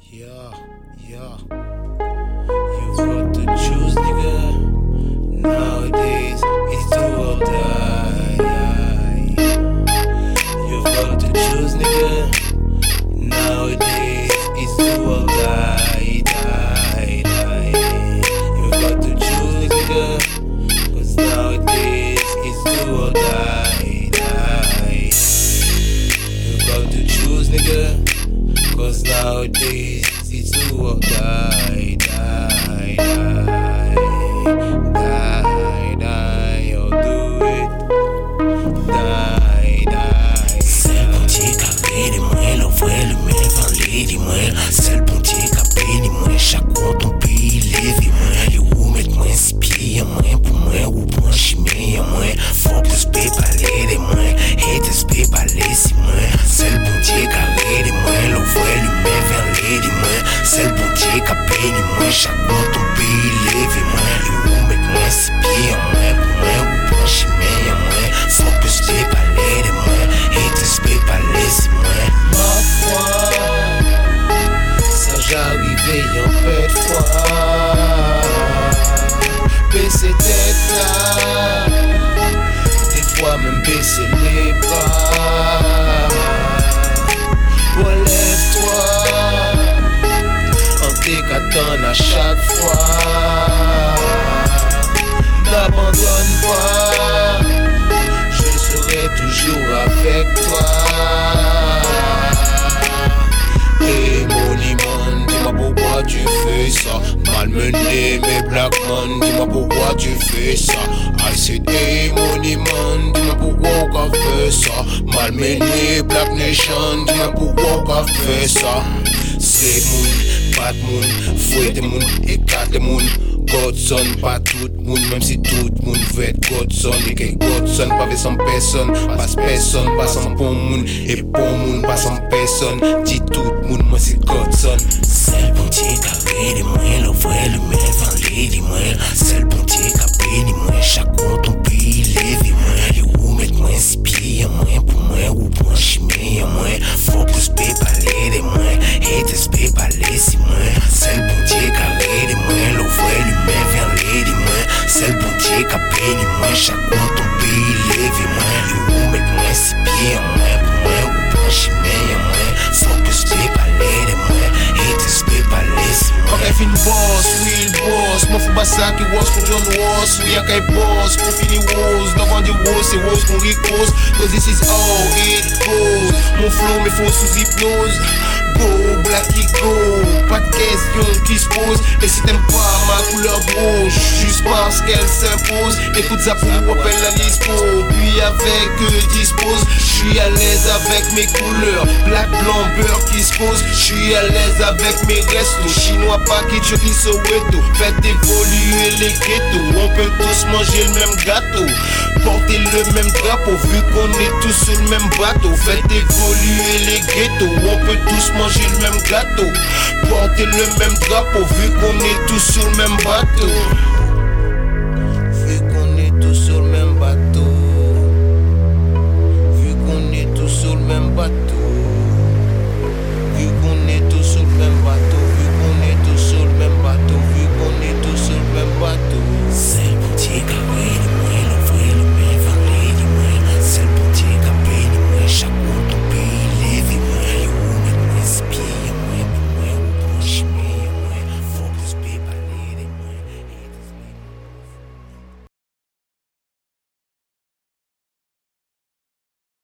Yeah, yeah. You got to choose, nigga. Nowadays, it's do or die. You got to choose, nigga. about this, it's to a die, die, die. Chak kon ton peyi levi mwen Yo ou met mwen spye mwen, pou mwen ou branchi men mwen Focus pe pale de mwen, haters pe pale si mwen Ma foi, ça j'arrivais en fait de fois. Baisser tête là, des fois même baisser les bras. T'écatant à chaque fois. N'abandonne pas, je serai toujours avec toi. Moneyman, dis-moi pourquoi tu fais ça. Malmené mes black man, dis-moi pourquoi tu fais ça. I said hey Moneyman, dis-moi pourquoi on fait ça. Malmené Black Nation, dis-moi pourquoi on fait ça. C'est moun, pat moun Foyte moun, ekate moun Godson pa tout moun Mem si tout moun vet Godson. Eke Godson pa ve san peson Pas peson, pa san pon moun E pon moun, pa san peson Di tout moun, mwen si Godson. Se pon ti kakri di mwen Lo vwe li me van li di mwen. Seca pele, mancha quanto um pei leve, mãe. E o homem com SP, mãe. Mãe, é o punch meia, mãe. Só que os pepalere, mãe. Haters pepalece, mãe. Effing boss, real boss. Mofo Basaki, was control was. We are kai boss, confini was. Não vão de was, se was com ricos. Cause this is all it goes. Meu me força os close, Go, black it. Pas de question qui se pose Et si t'aimes pas ma couleur rouge Juste parce qu'elle s'impose. Écoute ça pour appelle la dispo. Puis avec eux dispose. J'suis à l'aise avec mes couleurs. Black, blanc, beurre qui se pose J'suis à l'aise avec mes restos. Chinois, package, qui Soweto Faites évoluer les ghettos. On peut tous manger le même gâteau. Porter le même drapeau Vu qu'on est tous sur le même bateau. Faites évoluer les ghettos. On peut tous manger le même gâteau Porter le même drapeau Vu qu'on est tous sur le même bateau